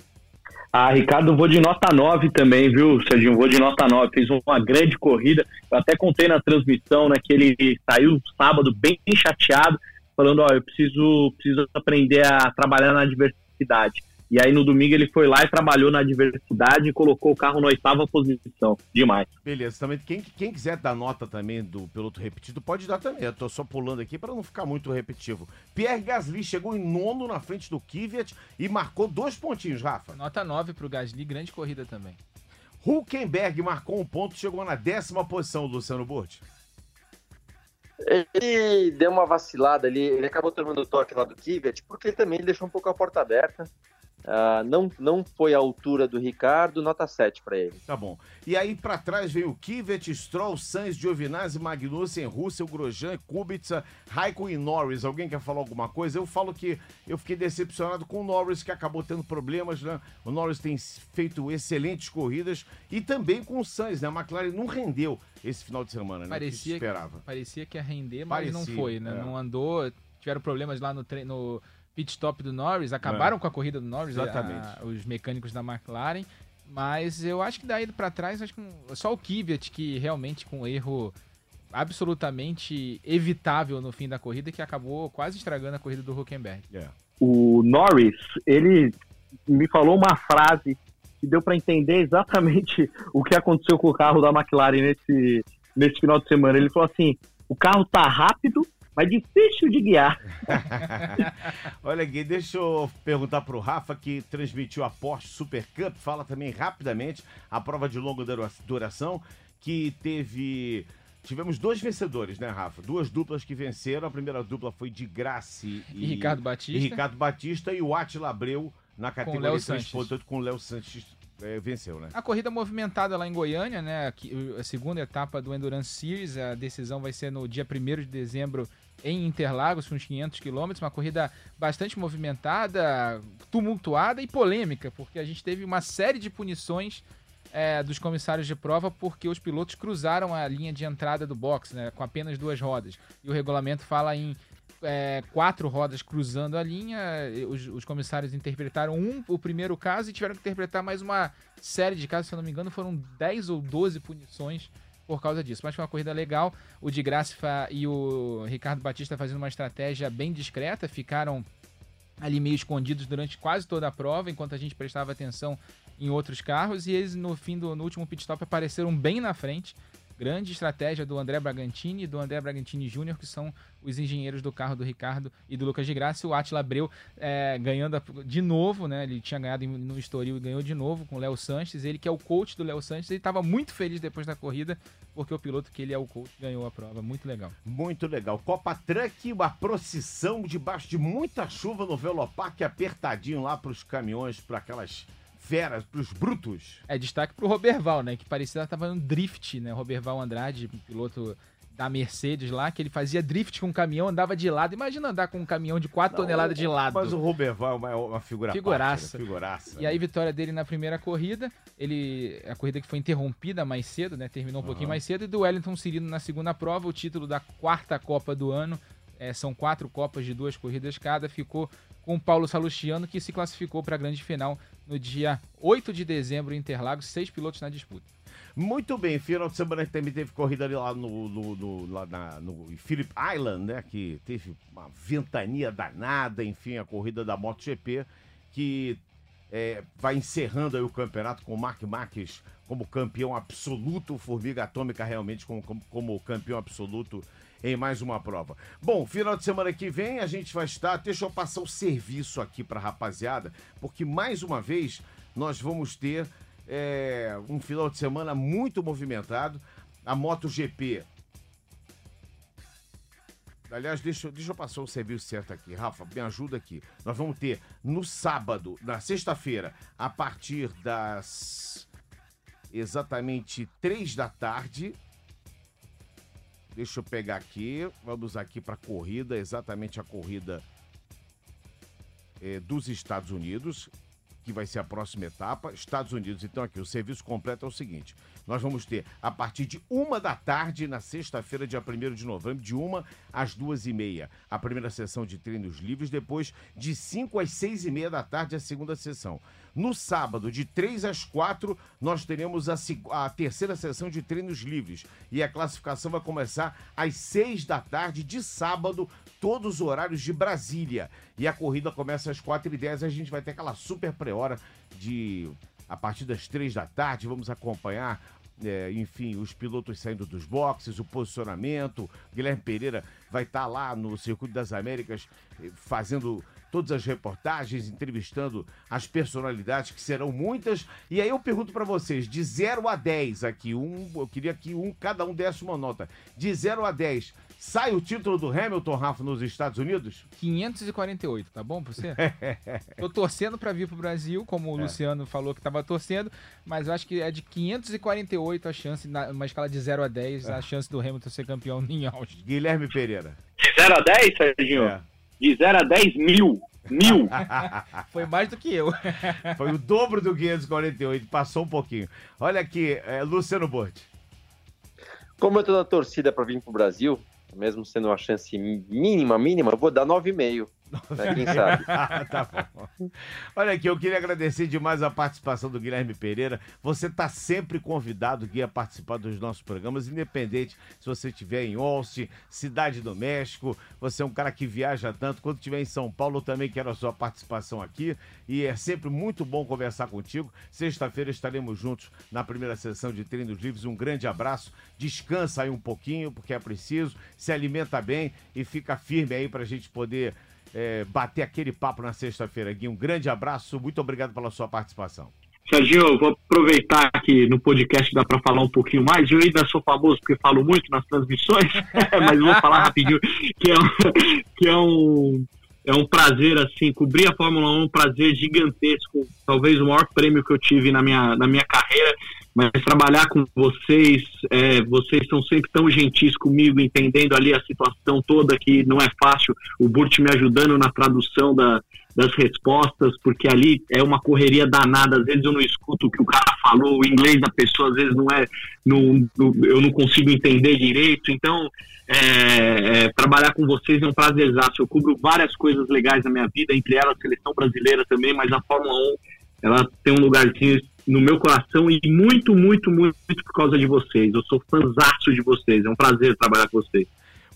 Ah, Ricardo, vou de nota 9 também, viu, Serginho? Vou de nota 9. Fez uma grande corrida. Eu até contei na transmissão, né, que ele saiu sábado bem chateado, falando, ó, eu preciso, preciso aprender a trabalhar na diversidade. E aí no domingo ele foi lá e trabalhou na diversidade e colocou o carro na oitava posição. Demais. Beleza, também quem, quem quiser dar nota também do piloto repetido, pode dar também. Eu tô só pulando aqui para não ficar muito repetitivo. Pierre Gasly chegou em nono na frente do Kvyat e marcou dois pontinhos, Rafa. Nota 9 pro Gasly, grande corrida também. Huckenberg marcou um ponto, chegou na décima posição, Luciano Burti. Ele deu uma vacilada ali, ele acabou tomando o toque lá do Kvyat, porque ele também deixou um pouco a porta aberta. Uh, não, não foi à altura do Ricardo, nota 7 para ele. Tá bom. E aí para trás veio Kivet, Stroll, Sainz, Giovinazzi, Magnussen, Russell, Grosjean, Kubica, Raikkonen e Norris. Alguém quer falar alguma coisa? Eu falo que eu fiquei decepcionado com o Norris, que acabou tendo problemas, né? O Norris tem feito excelentes corridas e também com o Sainz, né? A McLaren não rendeu esse final de semana, né? Parecia, que esperava. parecia que ia render, mas Parecia, não foi, né? É. Não andou, tiveram problemas lá no treino pit stop do Norris, acabaram é. com a corrida do Norris, Exatamente. A, os mecânicos da McLaren. Mas eu acho que daí para trás, acho que só o Kvyat que realmente com um erro absolutamente evitável no fim da corrida que acabou quase estragando a corrida do Huckenberg. Yeah. O Norris, ele me falou uma frase que deu para entender exatamente o que aconteceu com o carro da McLaren nesse, nesse final de semana. Ele falou assim: o carro tá rápido, mas difícil de guiar. Olha aqui, deixa eu perguntar para o Rafa, que transmitiu a Porsche Super Cup, fala também rapidamente a prova de longa duração, que teve. Tivemos dois vencedores, né, Rafa? Duas duplas que venceram. A primeira dupla foi de Grace e, e Ricardo Batista. E Ricardo Batista e o Atila Abreu na categoria 3.8 com o Léo Sanches é, venceu, né? A corrida movimentada lá em Goiânia, né? A segunda etapa do Endurance Series, a decisão vai ser no dia 1 de dezembro em Interlagos, uns 500 quilômetros, uma corrida bastante movimentada, tumultuada e polêmica, porque a gente teve uma série de punições é, dos comissários de prova porque os pilotos cruzaram a linha de entrada do box, né, com apenas duas rodas. E o regulamento fala em é, quatro rodas cruzando a linha. Os, os, comissários interpretaram um, o primeiro caso, e tiveram que interpretar mais uma série de casos, se eu não me engano, foram 10 ou 12 punições por causa disso. Mas foi uma corrida legal. O de Graça e o Ricardo Batista fazendo uma estratégia bem discreta, ficaram ali meio escondidos durante quase toda a prova, enquanto a gente prestava atenção em outros carros, e eles no fim do no último pit stop apareceram bem na frente. Grande estratégia do André Bragantini e do André Bragantini Júnior, que são os engenheiros do carro do Ricardo e do Lucas de Graça. O Atila Abreu é, ganhando de novo, né? Ele tinha ganhado no Estoril e ganhou de novo com o Léo Sanches. Ele que é o coach do Léo Sanches, ele estava muito feliz depois da corrida, porque o piloto que ele é o coach ganhou a prova. Muito legal. Muito legal. Copa Truck, uma procissão debaixo de muita chuva no Velopark, apertadinho lá para os caminhões, para aquelas feras, pros brutos. É, destaque pro Roberval, né? Que parecia que tava no drift, né? Roberval Andrade, piloto da Mercedes lá, que ele fazia drift com um caminhão, andava de lado. Imagina andar com um caminhão de 4 toneladas de lado. Mas o Roberval é uma, uma figura figuraça. Parte, né? figuraça. E aí, vitória dele na primeira corrida. Ele, a corrida que foi interrompida mais cedo, né? Terminou um uhum. pouquinho mais cedo. E do Wellington Cirino na segunda prova, o título da quarta Copa do ano. É, são quatro Copas de duas corridas cada. Ficou com o Paulo Salustiano, que se classificou para a grande final no dia 8 de dezembro em Interlagos. Seis pilotos na disputa. Muito bem, final de semana também teve corrida ali lá no, no, no, lá na, no Phillip Island, né? Que teve uma ventania danada, enfim, a corrida da MotoGP, que é, vai encerrando aí o campeonato com o Mark Marques como campeão absoluto, Formiga Atômica realmente como, como, como campeão absoluto em mais uma prova. Bom, final de semana que vem a gente vai estar. Deixa eu passar o serviço aqui para rapaziada, porque mais uma vez nós vamos ter é, um final de semana muito movimentado. A MotoGP. Aliás, deixa, deixa eu passar o serviço certo aqui. Rafa, me ajuda aqui. Nós vamos ter no sábado, na sexta-feira, a partir das exatamente três da tarde. Deixa eu pegar aqui. Vamos aqui para a corrida, exatamente a corrida é, dos Estados Unidos que vai ser a próxima etapa, Estados Unidos. Então, aqui, o serviço completo é o seguinte: nós vamos ter a partir de uma da tarde, na sexta-feira, dia 1 de novembro, de uma às duas e meia, a primeira sessão de treinos livres, depois de 5 às seis e meia da tarde, a segunda sessão. No sábado, de 3 às 4, nós teremos a, a, terceira sessão de treinos livres. E a classificação vai começar às 6 da tarde de sábado, todos os horários de Brasília. E a corrida começa às 4h10. A gente vai ter aquela super pré-hora de. A partir das 3 da tarde, vamos acompanhar é, enfim, os pilotos saindo dos boxes, o posicionamento. Guilherme Pereira vai estar tá lá no Circuito das Américas eh, fazendo todas as reportagens, entrevistando as personalidades, que serão muitas. E aí eu pergunto para vocês, de 0 a 10 aqui, um, eu queria que um, cada um desse uma nota. De 0 a 10, sai o título do Hamilton, Rafa, nos Estados Unidos? 548, tá bom pra você? Tô torcendo para vir pro Brasil, como o é. Luciano falou que tava torcendo, mas eu acho que é de 548 a chance, numa escala de 0 a 10, é. a chance do Hamilton ser campeão em Austin. Guilherme Pereira. De 0 a 10, Serginho? É de 0 a 10 mil. Mil. Foi mais do que eu. Foi o dobro do 548, passou um pouquinho. Olha aqui, é, Luciano Borti. Como eu tô na torcida para vir pro Brasil, mesmo sendo uma chance mínima, mínima, eu vou dar 9,5. Né, quem sabe? tá bom. Olha aqui, eu queria agradecer demais a participação do Guilherme Pereira. Você está sempre convidado, Gui, a participar dos nossos programas, independente se você estiver em Austin, Cidade do México. Você é um cara que viaja tanto. Quando estiver em São Paulo, eu também quero a sua participação aqui. E é sempre muito bom conversar contigo. Sexta-feira estaremos juntos na primeira sessão de Treinos Livres. Um grande abraço. Descansa aí um pouquinho, porque é preciso. Se alimenta bem e fica firme aí para a gente poder é, bater aquele papo na sexta-feira. Gui, um grande abraço, muito obrigado pela sua participação. Sergio, vou aproveitar que no podcast dá para falar um pouquinho mais. Eu ainda sou famoso porque falo muito nas transmissões, mas vou falar rapidinho que é um, que é um, é um prazer assim cobrir a Fórmula 1, um prazer gigantesco, talvez o maior prêmio que eu tive na minha, na minha carreira mas trabalhar com vocês, é, vocês são sempre tão gentis comigo, entendendo ali a situação toda que não é fácil, o Burt me ajudando na tradução da, das respostas, porque ali é uma correria danada, às vezes eu não escuto o que o cara falou, o inglês da pessoa às vezes não é, eu não consigo entender direito, então é, é, trabalhar com vocês é um prazerzaço, eu cubro várias coisas legais na minha vida, entre elas a seleção brasileira também, mas a Fórmula 1 ela tem um lugarzinho no meu coração e muito, muito, muito, por causa de vocês. Eu sou fãzaço de vocês. É um prazer trabalhar com vocês.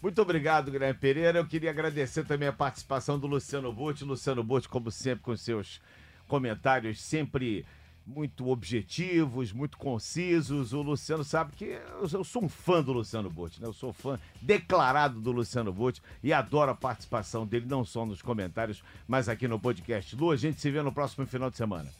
Muito obrigado, Guilherme Pereira. Eu queria agradecer também a participação do Luciano Botti. Luciano Botti, como sempre, com seus comentários sempre muito objetivos, muito concisos. O Luciano sabe que eu, sou um fã do Luciano Botti, né? Eu sou fã declarado do Luciano Botti e adoro a participação dele, não só nos comentários, mas aqui no podcast. Lu, a gente se vê no próximo final de semana.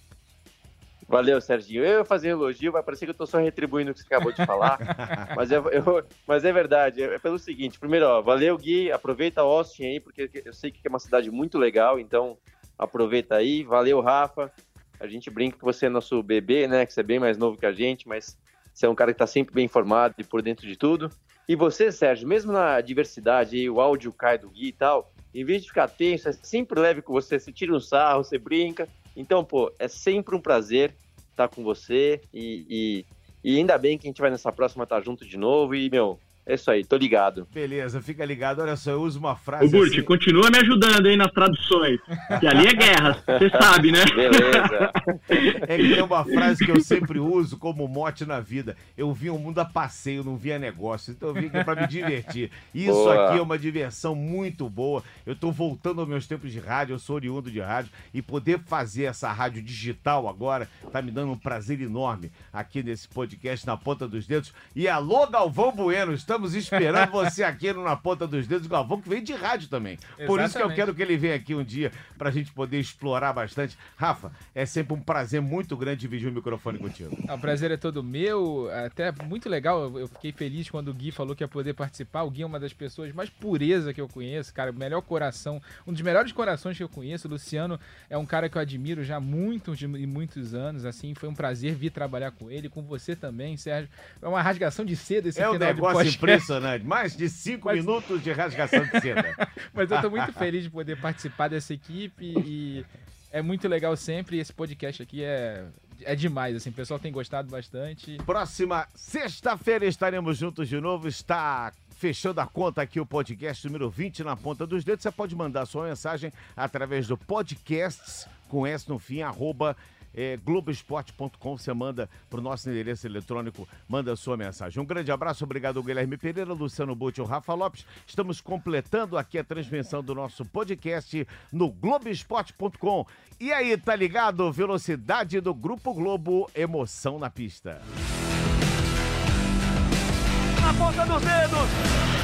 Valeu, Serginho. Eu ia fazer elogio, vai parecer que eu tô só retribuindo o que você acabou de falar. mas, é, eu, mas é verdade, é pelo seguinte: primeiro, ó, valeu, Gui. Aproveita Austin aí, porque eu sei que é uma cidade muito legal, então aproveita aí. Valeu, Rafa. A gente brinca que você é nosso bebê, né? Que você é bem mais novo que a gente, mas você é um cara que está sempre bem informado e por dentro de tudo. E você, Sérgio, mesmo na diversidade, o áudio cai do Gui e tal, em vez de ficar tenso, é sempre leve com você, você tira um sarro, você brinca. Então, pô, é sempre um prazer estar com você e, e, e ainda bem que a gente vai nessa próxima estar junto de novo. E, meu, é isso aí, tô ligado. Beleza, fica ligado. Olha só, eu uso uma frase. Ô, Burt, assim... continua me ajudando aí nas traduções. Que ali é guerra, você sabe, né? Beleza. É que tem uma frase que eu sempre uso como mote na vida. Eu vi o mundo a passeio, não via negócio. Então eu vim aqui pra me divertir. Isso boa. aqui é uma diversão muito boa. Eu tô voltando aos meus tempos de rádio, eu sou oriundo de rádio. E poder fazer essa rádio digital agora tá me dando um prazer enorme aqui nesse podcast na ponta dos dedos. E alô, Galvão Bueno, estamos estamos esperando você aqui no Na Ponta dos Dedos, Galvão, que vem de rádio também. Exatamente. Por isso que eu quero que ele venha aqui um dia para a gente poder explorar bastante. Rafa, é sempre um prazer muito grande dividir o microfone contigo. O prazer é todo meu, até muito legal. Eu fiquei feliz quando o Gui falou que ia poder participar. O Gui é uma das pessoas mais pureza que eu conheço, cara, o melhor coração, um dos melhores corações que eu conheço. O Luciano é um cara que eu admiro já muitos e muitos anos, assim, foi um prazer vir trabalhar com ele, com você também, Sérgio. É uma rasgação de seda esse é final um negócio de impressionante. Mais de cinco Mas... minutos de rasgação de seda. Mas eu estou muito feliz de poder participar dessa equipe e é muito legal sempre. Esse podcast aqui é, é demais, assim, o pessoal tem gostado bastante. Próxima sexta-feira estaremos juntos de novo. Está fechando a conta aqui o podcast número 20 na ponta dos dedos. Você pode mandar sua mensagem através do podcasts com S no fim, arroba é, Globoesporte.com. Você manda para o nosso endereço eletrônico, manda a sua mensagem. Um grande abraço, obrigado Guilherme Pereira, Luciano Butti e Rafa Lopes. Estamos completando aqui a transmissão do nosso podcast no Globoesporte.com. E aí, tá ligado? Velocidade do Grupo Globo, emoção na pista. Na ponta dos dedos!